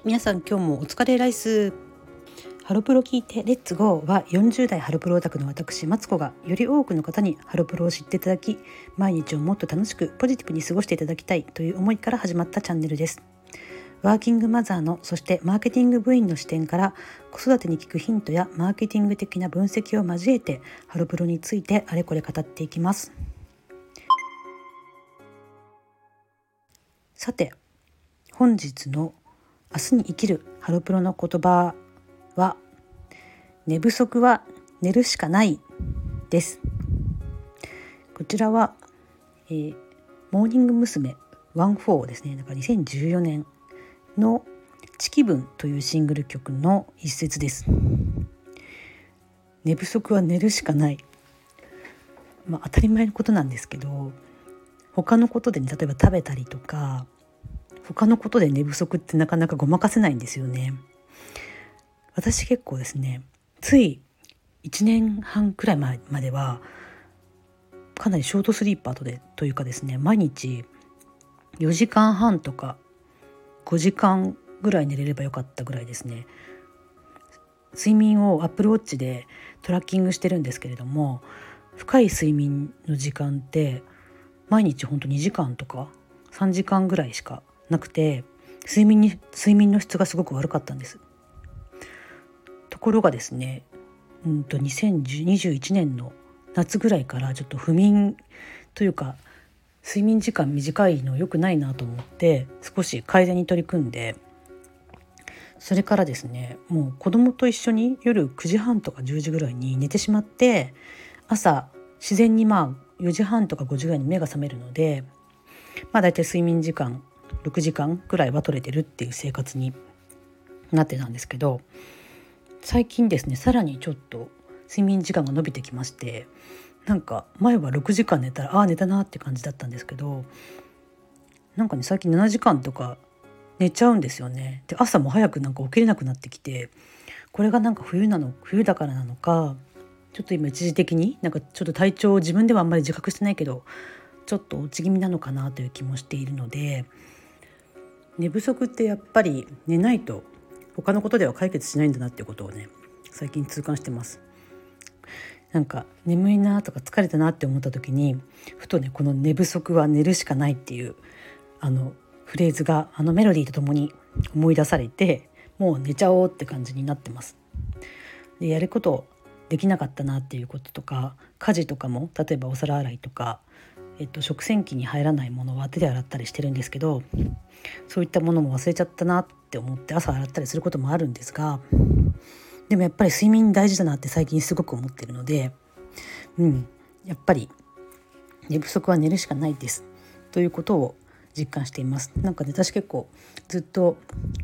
はい皆さん今日もお疲れライス。ハロプロ聞いてレッツゴーは40代ハロプロオタクの私マツコがより多くの方にハロプロを知っていただき毎日をもっと楽しくポジティブに過ごしていただきたいという思いから始まったチャンネルです。ワーキングマザーのそしてマーケティング部員の視点から子育てに効くヒントやマーケティング的な分析を交えてハロプロについてあれこれ語っていきます。さて本日の明日に生きるハロプロの言葉は寝不足は寝るしかないです。こちらは、えー、モーニング娘。14ですね。だから2014年の「チキ分」というシングル曲の一節です。寝不足は寝るしかない。まあ当たり前のことなんですけど他のことで、ね、例えば食べたりとか他のことで寝不足ってなかなかごまかせないんですよね。私結構ですねつい1年半くらい前まではかなりショートスリーパーとでというかですね毎日4時間半とか5時間ぐらい寝れればよかったぐらいですね睡眠をアップルウォッチでトラッキングしてるんですけれども深い睡眠の時間って毎日ほんと2時間とか3時間ぐらいしかなくて睡眠に睡眠の質がすごく悪かったんです。ところがですね、うんと2021年の夏ぐらいからちょっと不眠というか睡眠時間短いの良くないなと思って少し改善に取り組んでそれからですねもう子供と一緒に夜9時半とか10時ぐらいに寝てしまって朝自然にまあ4時半とか5時ぐらいに目が覚めるのでまあ大体睡眠時間6時間くらいは取れてるっていう生活になってたんですけど最近ですねさらにちょっと睡眠時間が伸びてきましてなんか前は6時間寝たらああ寝たなって感じだったんですけどなんかね最近7時間とか寝ちゃうんですよね。で朝も早くなんか起きれなくなってきてこれがなんか冬なの冬だからなのかちょっと今一時的になんかちょっと体調を自分ではあんまり自覚してないけどちょっと落ち気味なのかなという気もしているので寝不足ってやっぱり寝ないと他のことでは解決しないんだなっていうことをね最近痛感してます。なんか眠いなとか疲れたなって思った時にふとねこの「寝不足は寝るしかない」っていうあのフレーズがあのメロディーとともに思い出されてもう寝ちゃおうって感じになってます。でやることできなかったなっていうこととか家事とかも例えばお皿洗いとかえっと、食洗機に入らないものは手で洗ったりしてるんですけどそういったものも忘れちゃったなって思って朝洗ったりすることもあるんですがでもやっぱり睡眠大事だなって最近すごく思ってるのでうんやっぱり寝不足は寝るしかないですということを実感しています。なんかね私結構ずっと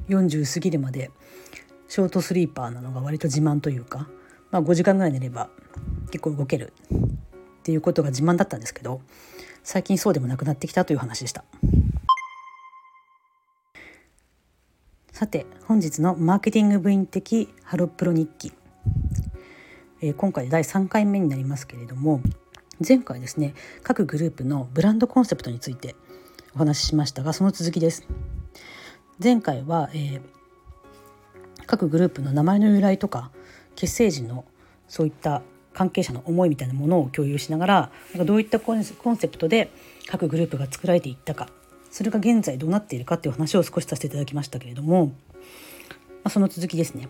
40過ぎるまでショートスリーパーなのが割と自慢というか、まあ、5時間ぐらい寝れば結構動けるっていうことが自慢だったんですけど最近そうでもなくなってきたという話でした。さて本日のマーケティング部員的ハロプロ日記、えー、今回で第3回目になりますけれども前回ですね各グループのブランドコンセプトについてお話ししましたがその続きです。前回は、えー、各グループの名前の由来とか結成時のそういった関係者の思いみたいなものを共有しながらなんかどういったコンセプトで各グループが作られていったかそれが現在どうなっているかっていう話を少しさせていただきましたけれども、まあ、その続きですね。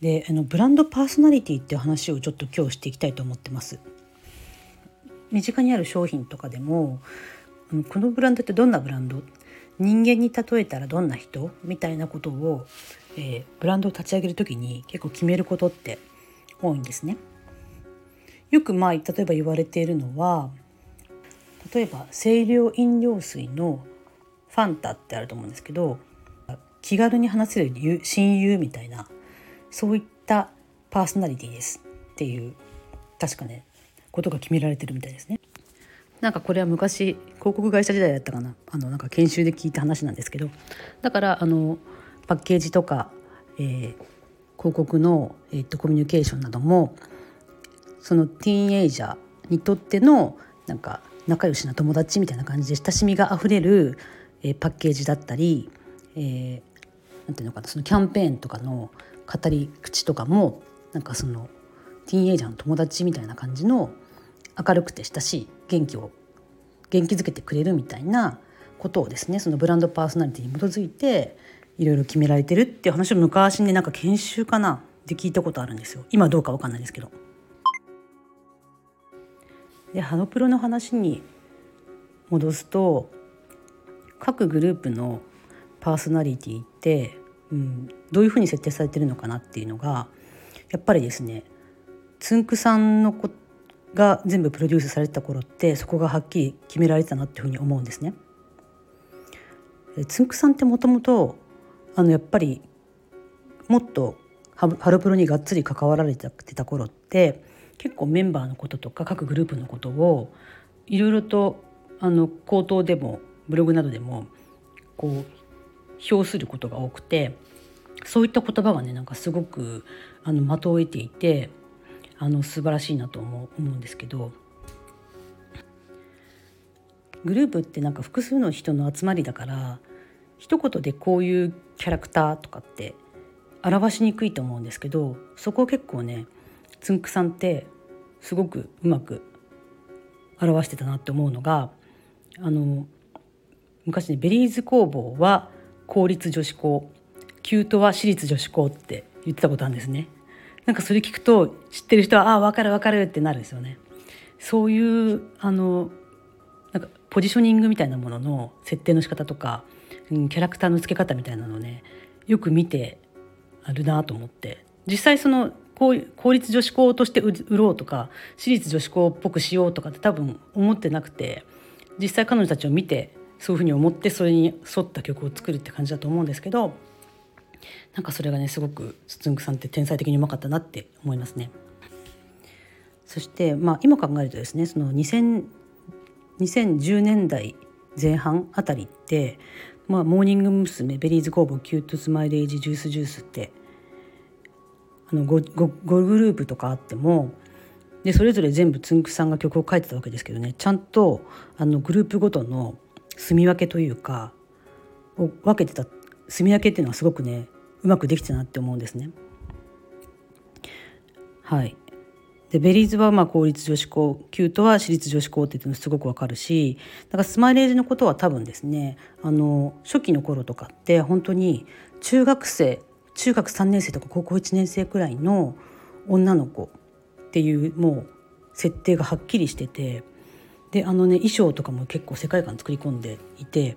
であのブランドパーソナリティっていう話をちょっと今日していきたいと思ってます。身近にある商品とかでもこのブランドってどんなブランド？人間に例えたらどんな人？みたいなことをえー、ブランドを立ち上げる時に結構決めることって多いんですね。よくまあ例えば言われているのは例えば清涼飲料水のファンタってあると思うんですけど気軽に話せる親友みたいなそういったパーソナリティですっていう確かねことが決められてるみたいですね。なんかこれは昔広告会社時代だったかなあのなんか研修で聞いた話なんですけどだからあのパッケージとか、えー、広告の、えーと、コミュニケーションなどもそのティーンエイジャーにとってのなんか仲良しな友達みたいな感じで親しみがあふれる、えー、パッケージだったり、えー、なんていうのかなそのキャンペーンとかの語り口とかもなんかそのティーンエイジャーの友達みたいな感じの明るくて親しい元気を元気づけてくれるみたいなことをですねそのブランドパーソナリティに基づいていろいろ決められてるっていう話を昔ねなんか研修かなって聞いたことあるんですよ今どうかわかんないですけど。でハロプロの話に戻すと各グループのパーソナリティって、うん、どういうふうに設定されてるのかなっていうのがやっぱりですねつんくさんのこが全部プロデュースされてた頃ってそこがはっきり決められてたなっていうふうに思うんですね。つんくさんってもともとあのやっぱりもっとハロプロにがっつり関わられてた頃って結構メンバーのこととか各グループのことをいろいろとあの口頭でもブログなどでもこう評することが多くてそういった言葉がねなんかすごくあの的を得ていてあの素晴らしいなと思う思うんですけどグループってなんか複数の人の集まりだから一言でこういうキャラクターとかって表しにくいと思うんですけどそこを結構ねつんくさんってすごくうまく表してたなって思うのがあの昔ねベリーズ工房は公立女子校キュートは私立女子校って言ってたことあるんですね。なんかそれ聞くと知ってる人は「ああ分かる分かる」ってなるんですよね。そういうあのなんかポジショニングみたいなものの設定の仕方とか、うん、キャラクターの付け方みたいなのをねよく見てあるなと思って実際その公立女子校として売ろうとか私立女子校っぽくしようとかって多分思ってなくて実際彼女たちを見てそういうふうに思ってそれに沿った曲を作るって感じだと思うんですけどなんかそれがねすごくつつんくさんって天才的にうまかったなって思いますね。そして、まあ、今考えるとですねその2000 2010年代前半あたりって、まあ、モーニング娘。 Berryz 工房 ℃-ute スマイレージ Juice=Juice ってあの 5, 5, 5グループとかあってもでそれぞれ全部つんくさんが曲を書いてたわけですけどねちゃんとあのグループごとの住み分けというかを分けてた住み分けっていうのはすごくねうまくできたなって思うんですね。はいでベリーズはまあ公立女子校キュートは私立女子校っていうのすごくわかるしだからスマイレージのことは多分ですねあの初期の頃とかって本当に中学生中学3年生とか高校1年生くらいの女の子っていうもう設定がはっきりしててであのね衣装とかも結構世界観作り込んでいて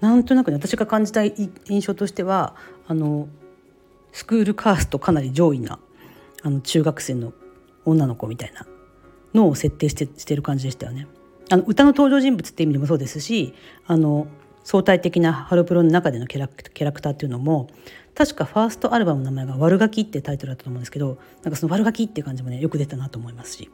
なんとなくね私が感じた印象としてはあのスクールカーストかなり上位なあの中学生の女の子みたいなのを設定してしてる感じでしたよね。あの歌の登場人物って意味でもそうですしあの相対的なハロプロの中でのキャラキャラクターっていうのも確かファーストアルバムの名前が「悪ガキ」ってタイトルだったと思うんですけどなんかその悪ガキっていう感じもねよく出たなと思いますし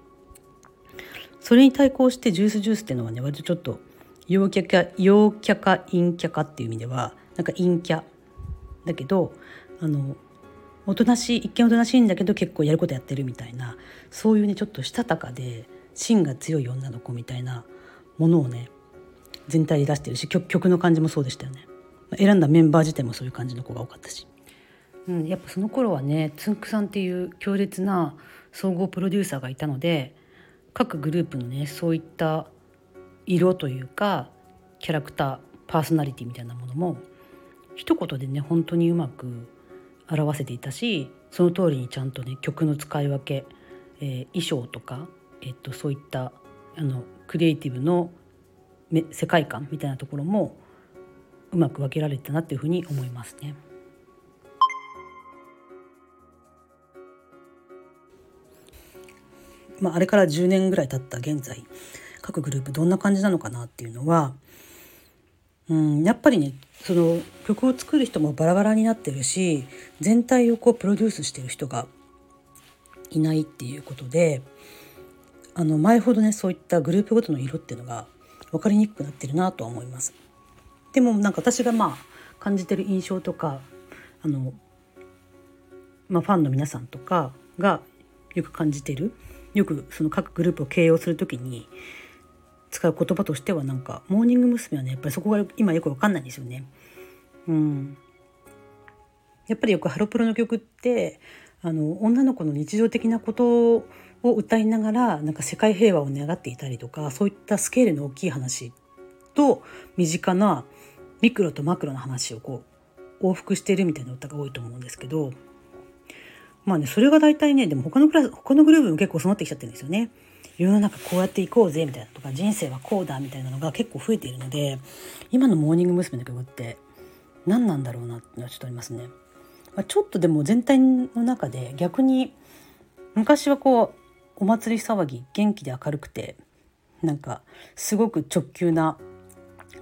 それに対抗してジュースジュースっていうのはね割とちょっと陽キャか陽キャか陰キャかっていう意味ではなんか陰キャだけどあのおとなしい一見おとなしいんだけど結構やることやってるみたいなそういうねちょっとしたたかで芯が強い女の子みたいなものをね全体で出してるし曲の感じもそうでしたよね。選んだメンバー自体もそういう感じの子が多かったし。うん、やっぱその頃はねつんくさんっていう強烈な総合プロデューサーがいたので各グループのねそういった色というかキャラクターパーソナリティみたいなものも一言でね本当にうまく表せていたしその通りにちゃんとね曲の使い分け、えー、衣装とか、えっと、そういったあのクリエイティブの世界観みたいなところもうまく分けられたなっていうふうに思いますね。まあ、あれから10年ぐらい経った現在各グループどんな感じなのかなっていうのは、うん、やっぱりねその曲を作る人もバラバラになってるし全体をこうプロデュースしてる人がいないっていうことであの前ほどねそういったグループごとの色っていうのが分かりにくくなってるなとは思います。でもなんか私がまあ感じてる印象とかあの、まあ、ファンの皆さんとかがよく感じてるよくその各グループを形容する時に使う言葉としてはなんかモーニング娘。はねやっぱりそこが今よくわかんないんですよね。うん、やっぱりよくハロプロの曲ってあの女の子の日常的なことを歌いながらなんか世界平和を願っていたりとかそういったスケールの大きい話と身近なミクロとマクロの話をこう往復しているみたいな歌が多いと思うんですけどまあねそれが大体ねでも他のクラス他のグループも結構そうなってきちゃってるんですよね。世の中こうやっていこうぜみたいなとか人生はこうだみたいなのが結構増えているので今のモーニング娘。の曲って何なんだろうなっていうのはちょっとありますね。まあ、ちょっとでも全体の中で逆に昔はこうお祭り騒ぎ元気で明るくてなんかすごく直球な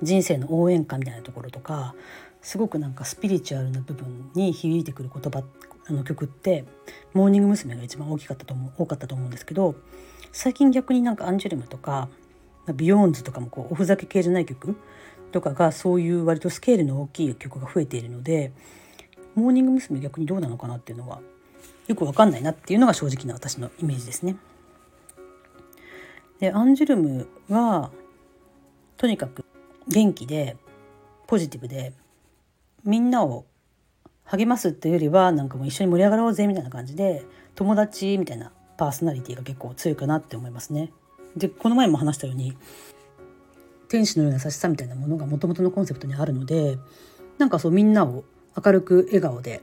人生の応援歌みたいなところとかすごくなんかスピリチュアルな部分に響いてくる言葉あの曲ってモーニング娘。が一番大きかったと思う多かったと思うんですけど最近逆になんかアンジュルムとか BEYOOOOONDS とかもこうおふざけ系じゃない曲とかがそういう割とスケールの大きい曲が増えているのでモーニング娘。逆にどうなのかなっていうのはよくわかんないなっていうのが正直な私のイメージですね。でアンジュルムはとにかく元気でポジティブでみんなを励ますっていうよりはなんかもう一緒に盛り上がろうぜみたいな感じで友達みたいなパーソナリティが結構強いかなって思いますね。でこの前も話したように天使のような優しさみたいなものがもともとのコンセプトにあるのでなんかそうみんなを明るく笑顔で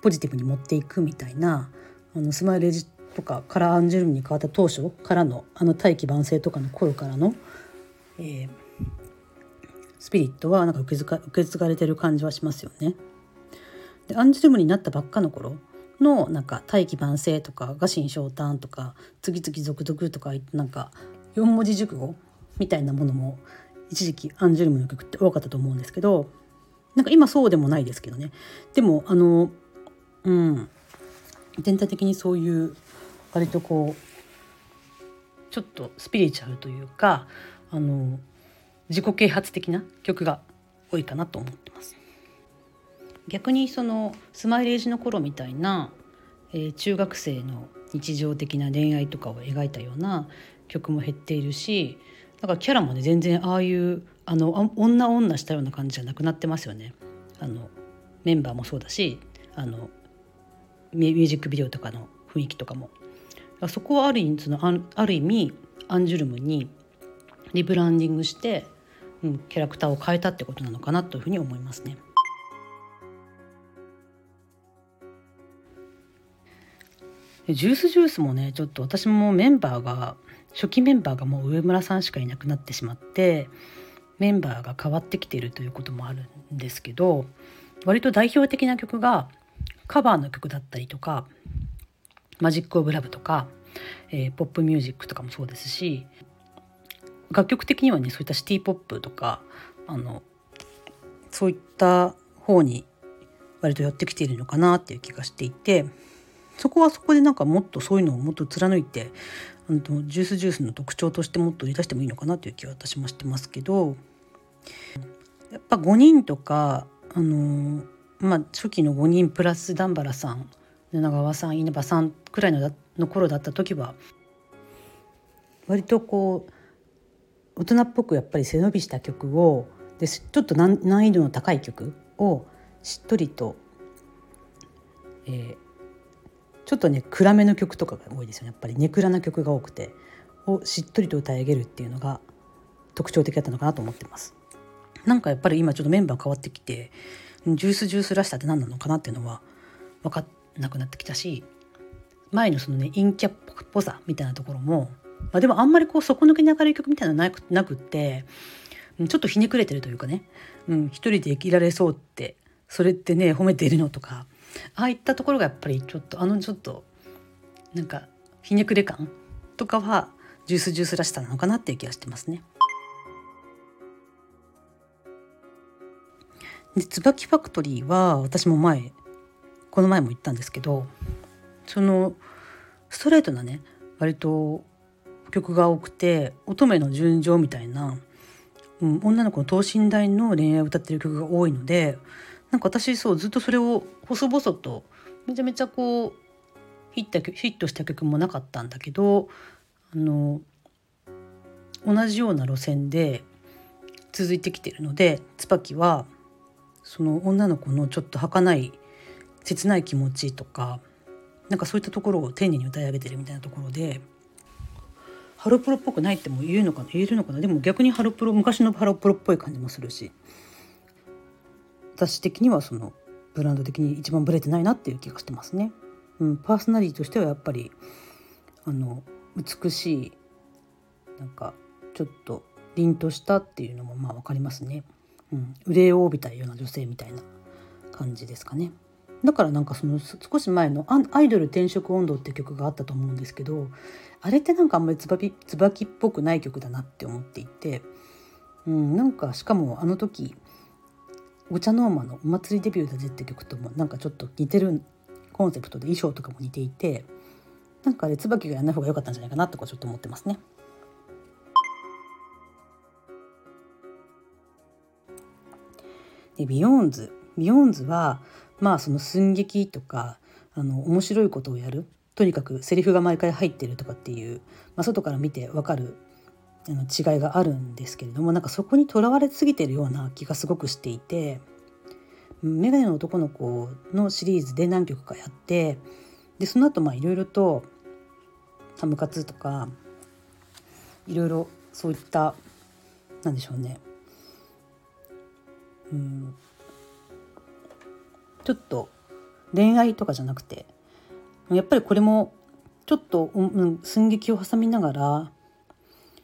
ポジティブに持っていくみたいなあのスマイルエジとかカラーアンジュルムに変わった当初からのあの大器晩成とかの頃からの、えー、スピリットはなんか受け継が受け継がれてる感じはしますよね。でアンジュルムになったばっかの頃のなんか大器晩成とか臥薪嘗胆とか次々続々とかなんか4文字熟語みたいなものも一時期アンジュルムの曲って多かったと思うんですけどなんか今そうでもないですけどねでもあのうん全体的にそういう割とこうちょっとスピリチュアルというかあの自己啓発的な曲が多いかなと思ってます。逆にそのスマイレージの頃みたいな、えー、中学生の日常的な恋愛とかを描いたような曲も減っているしだからキャラもね全然ああいうあの女女したような感じじゃなくなってますよね。あのメンバーもそうだしあのミュージックビデオとかの雰囲気とかもそこはある意味そのある意味アンジュルムにリブランディングして、うん、キャラクターを変えたってことなのかなというふうに思いますね。ジュースジュースもねちょっと私もメンバーが初期メンバーがもう上村さんしかいなくなってしまってメンバーが変わってきているということもあるんですけど割と代表的な曲がカバーの曲だったりとかマジック・オブ・ラブとか、えー、ポップミュージックとかもそうですし楽曲的にはねそういったシティ・ポップとかあのそういった方に割と寄ってきているのかなっていう気がしていてそこはそこでなんかもっとそういうのをもっと貫いてあのジュースジュースの特徴としてもっと売り出してもいいのかなという気は私もしてますけどやっぱ5人とかあのまあ初期の5人プラス段原さん七川さん稲葉さんくらいのの頃だった時は割とこう大人っぽくやっぱり背伸びした曲をでちょっと難易度の高い曲をしっとりと、えー、ちょっとね暗めの曲とかが多いですよねやっぱりネクラな曲が多くてをしっとりと歌い上げるっていうのが特徴的だったのかなと思ってます。なんかやっぱり今ちょっとメンバー変わってきてジュースジュースらしさって何なのかなっていうのは分かんなくなってきたし前のそのね陰キャっぽさみたいなところも、まあ、でもあんまりこう底抜けに明るい曲みたいなのなくなくってちょっとひねくれてるというかね、うん、一人で生きられそうってそれってね褒めているのとかああいったところがやっぱりちょっとあのちょっとなんかひねくれ感とかはジュースジュースらしさなのかなっていう気がしてますね。で椿ファクトリーは私も前この前も言ったんですけどそのストレートなね割と曲が多くて乙女の純情みたいな、うん、女の子の等身大の恋愛を歌ってる曲が多いのでなんか私そうずっとそれを細々とめちゃめちゃこうヒットヒットした曲もなかったんだけどあの同じような路線で続いてきてるので椿はその女の子のちょっと儚い切ない気持ちとかなんかそういったところを丁寧に歌い上げてるみたいなところでハロプロっぽくないっても言えるのかな言えるのかな。でも逆にハロプロ昔のハロプロっぽい感じもするし。私的にはそのブランド的に一番ブレてないなっていう気がしてますね。うん、パーソナリティとしてはやっぱりあの美しいなんかちょっと凛としたっていうのもまあ分かりますね。うん、憂を帯びたような女性みたいな感じですかね。だからなんかその少し前の「アイドル転職温度」って曲があったと思うんですけどあれってなんかあんまり椿椿っぽくない曲だなって思っていて、うん、なんかしかもあの時お茶の間のお祭りデビューだぜって曲ともなんかちょっと似てるコンセプトで衣装とかも似ていてなんかあれ椿がやんない方が良かったんじゃないかなとかちょっと思ってますね。で BEYOOOOONDS BEYOOOOONDS はまあその寸劇とかあの面白いことをやるとにかくセリフが毎回入ってるとかっていう、まあ、外から見てわかるあの違いがあるんですけれどもなんかそこにとらわれすぎてるような気がすごくしていて「メガネの男の子」のシリーズで何曲かやってでその後まあいろいろとハムカツとかいろいろそういったなんでしょうね。うん。ちょっと恋愛とかじゃなくてやっぱりこれもちょっと、うん、寸劇を挟みながら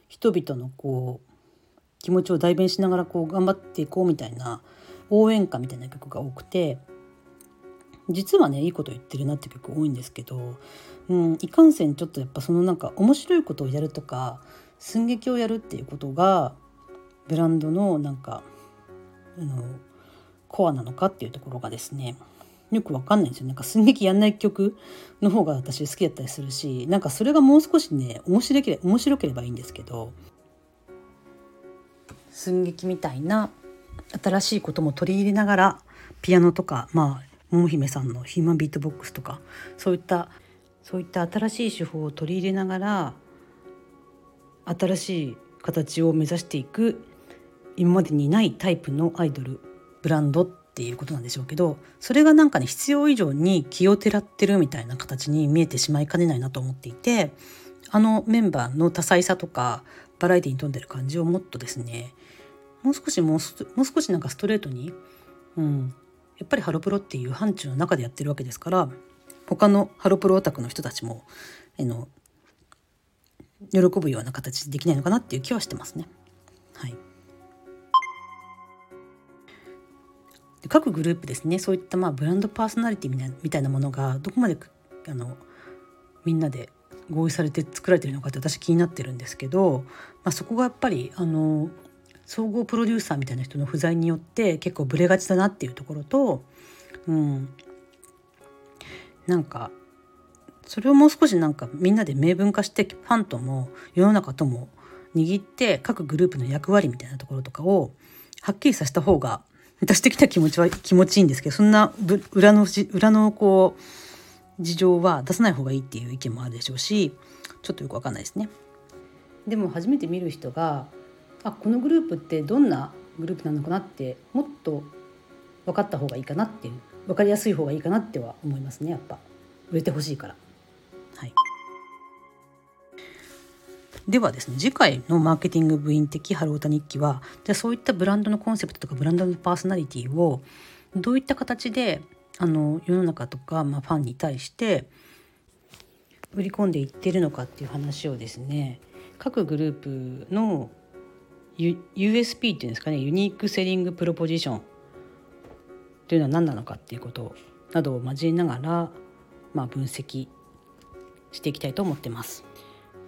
人々のこう気持ちを代弁しながらこう頑張っていこうみたいな応援歌みたいな曲が多くて実はねいいこと言ってるなって曲多いんですけど、うん、いかんせんちょっとやっぱそのなんか面白いことをやるとか寸劇をやるっていうことがブランドのなんかあのコアなのかっていうところがですねよくわかんないんですよ。なんか寸劇やんない曲の方が私好きだったりするしなんかそれがもう少しね面白けれ面白ければいいんですけど。寸劇みたいな新しいことも取り入れながらピアノとかまあ桃姫さんのヒューマンビートボックスとかそういったそういった新しい手法を取り入れながら新しい形を目指していく今までにないタイプのアイドルブランドっていうことなんでしょうけどそれがなんかね必要以上に気をてらってるみたいな形に見えてしまいかねないなと思っていてあのメンバーの多彩さとかバラエティに富んでる感じをもっとですねもう少しもう少しなんかストレートに、うん、やっぱりハロプロっていう範疇の中でやってるわけですから他のハロプロオタクの人たちもあの喜ぶような形でできないのかなっていう気はしてますね。はい各グループですねそういったまあブランドパーソナリティみたいなみたいなものがどこまであのみんなで合意されて作られてるのかって私気になってるんですけど、まあ、そこがやっぱりあの総合プロデューサーみたいな人の不在によって結構ブレがちだなっていうところと、うん、なんかそれをもう少しなんかみんなで明文化してファンとも世の中とも握って各グループの役割みたいなところとかをはっきりさせた方が私的な気持ちは気持ちいいんですけどそんな裏の裏のこう事情は出さない方がいいっていう意見もあるでしょうしちょっとよくわかんないですね。でも初めて見る人があこのグループってどんなグループなのかなってもっと分かった方がいいかなっていう分かりやすい方がいいかなっては思いますねやっぱ売れてほしいから。はい、ではですね次回のマーケティング部員的ハロータ日記はじゃあそういったブランドのコンセプトとかブランドのパーソナリティをどういった形であの世の中とか、まあ、ファンに対して売り込んでいってるのかっていう話をですね各グループの USP っていうんですかねユニークセリングプロポジションというのは何なのかっていうことなどを交えながら、まあ、分析していきたいと思ってます。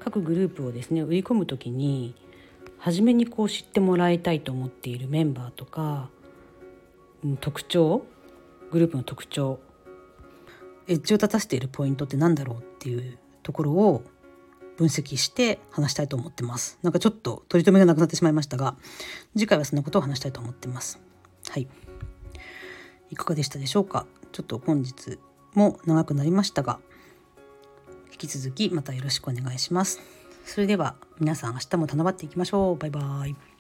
各グループをですね売り込む時に初めにこう知ってもらいたいと思っているメンバーとか特徴グループの特徴エッジを立たせているポイントって何だろうっていうところを分析して話したいと思ってます。なんかちょっと取り留めがなくなってしまいましたが、次回はそんなことを話したいと思ってます。はい。いかがでしたでしょうか？ちょっと本日も長くなりましたが、き続きまたよろしくお願いします。それでは皆さん明日も頼まっていきましょうバイバイ